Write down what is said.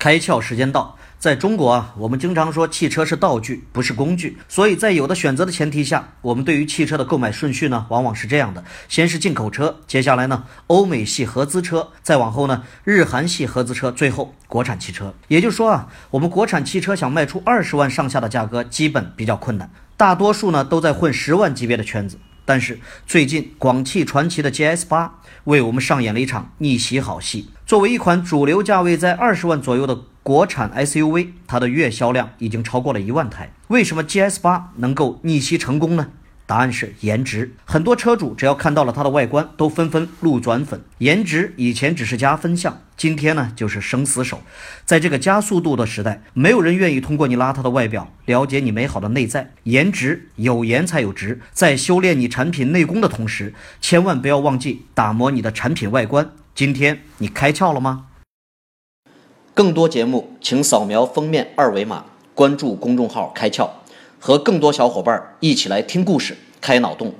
开窍时间到，在中国啊，我们经常说汽车是道具，不是工具。所以在有的选择的前提下，我们对于汽车的购买顺序呢，往往是这样的：先是进口车，接下来呢，欧美系合资车，再往后呢，日韩系合资车，最后国产汽车。也就是说啊，我们国产汽车想卖出二十万上下的价格，基本比较困难，大多数呢都在混十万级别的圈子。但是最近广汽传祺的 GS 八为我们上演了一场逆袭好戏。作为一款主流价位在二十万左右的国产 SUV，它的月销量已经超过了一万台。为什么 GS 八能够逆袭成功呢？答案是颜值。很多车主只要看到了它的外观，都纷纷路转粉。颜值以前只是加分项，今天呢就是生死手。在这个加速度的时代，没有人愿意通过你邋遢的外表了解你美好的内在。颜值有颜才有值。在修炼你产品内功的同时，千万不要忘记打磨你的产品外观。今天你开窍了吗？更多节目，请扫描封面二维码，关注公众号“开窍”，和更多小伙伴一起来听故事、开脑洞。